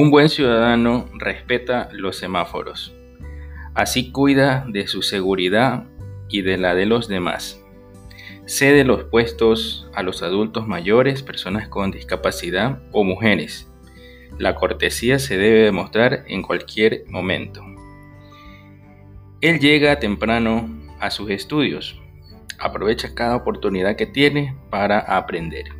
Un buen ciudadano respeta los semáforos. Así cuida de su seguridad y de la de los demás. Cede los puestos a los adultos mayores, personas con discapacidad o mujeres. La cortesía se debe demostrar en cualquier momento. Él llega temprano a sus estudios. Aprovecha cada oportunidad que tiene para aprender.